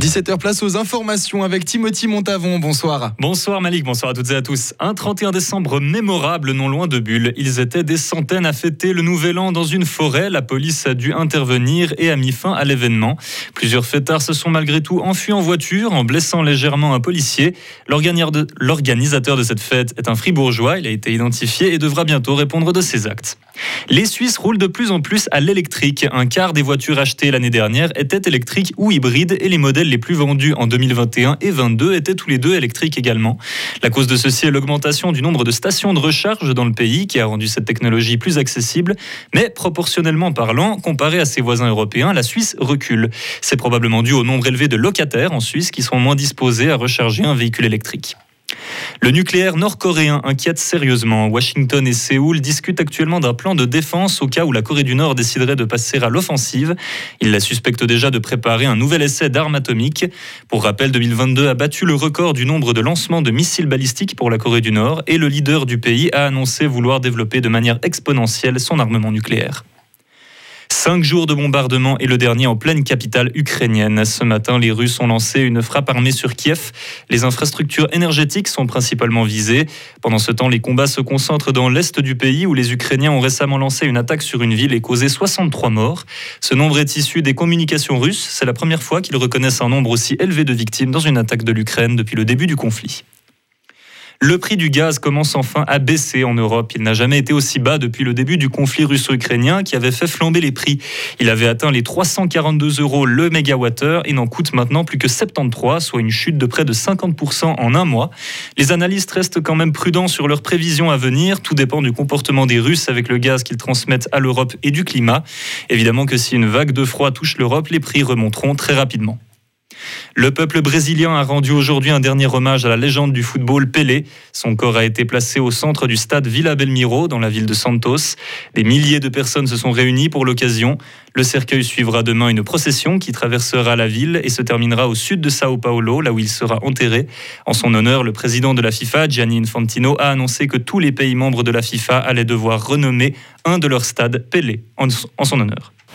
17h place aux informations avec Timothy Montavon. Bonsoir. Bonsoir Malik, bonsoir à toutes et à tous. Un 31 décembre mémorable non loin de Bulle. Ils étaient des centaines à fêter le nouvel an dans une forêt. La police a dû intervenir et a mis fin à l'événement. Plusieurs fêtards se sont malgré tout enfuis en voiture en blessant légèrement un policier. L'organisateur de cette fête est un fribourgeois. Il a été identifié et devra bientôt répondre de ses actes. Les Suisses roulent de plus en plus à l'électrique. Un quart des voitures achetées l'année dernière étaient électriques ou hybrides et les modèles les plus vendus en 2021 et 2022 étaient tous les deux électriques également. La cause de ceci est l'augmentation du nombre de stations de recharge dans le pays qui a rendu cette technologie plus accessible, mais proportionnellement parlant, comparé à ses voisins européens, la Suisse recule. C'est probablement dû au nombre élevé de locataires en Suisse qui sont moins disposés à recharger un véhicule électrique. Le nucléaire nord-coréen inquiète sérieusement. Washington et Séoul discutent actuellement d'un plan de défense au cas où la Corée du Nord déciderait de passer à l'offensive. Ils la suspectent déjà de préparer un nouvel essai d'armes atomiques. Pour rappel, 2022 a battu le record du nombre de lancements de missiles balistiques pour la Corée du Nord et le leader du pays a annoncé vouloir développer de manière exponentielle son armement nucléaire. Cinq jours de bombardement et le dernier en pleine capitale ukrainienne. Ce matin, les Russes ont lancé une frappe armée sur Kiev. Les infrastructures énergétiques sont principalement visées. Pendant ce temps, les combats se concentrent dans l'est du pays où les Ukrainiens ont récemment lancé une attaque sur une ville et causé 63 morts. Ce nombre est issu des communications russes. C'est la première fois qu'ils reconnaissent un nombre aussi élevé de victimes dans une attaque de l'Ukraine depuis le début du conflit. Le prix du gaz commence enfin à baisser en Europe. Il n'a jamais été aussi bas depuis le début du conflit russo-ukrainien qui avait fait flamber les prix. Il avait atteint les 342 euros le mégawattheure et n'en coûte maintenant plus que 73, soit une chute de près de 50% en un mois. Les analystes restent quand même prudents sur leurs prévisions à venir. Tout dépend du comportement des Russes avec le gaz qu'ils transmettent à l'Europe et du climat. Évidemment que si une vague de froid touche l'Europe, les prix remonteront très rapidement. Le peuple brésilien a rendu aujourd'hui un dernier hommage à la légende du football Pelé. Son corps a été placé au centre du stade Villa Belmiro dans la ville de Santos. Des milliers de personnes se sont réunies pour l'occasion. Le cercueil suivra demain une procession qui traversera la ville et se terminera au sud de Sao Paulo, là où il sera enterré. En son honneur, le président de la FIFA, Gianni Infantino, a annoncé que tous les pays membres de la FIFA allaient devoir renommer un de leurs stades Pelé en son honneur.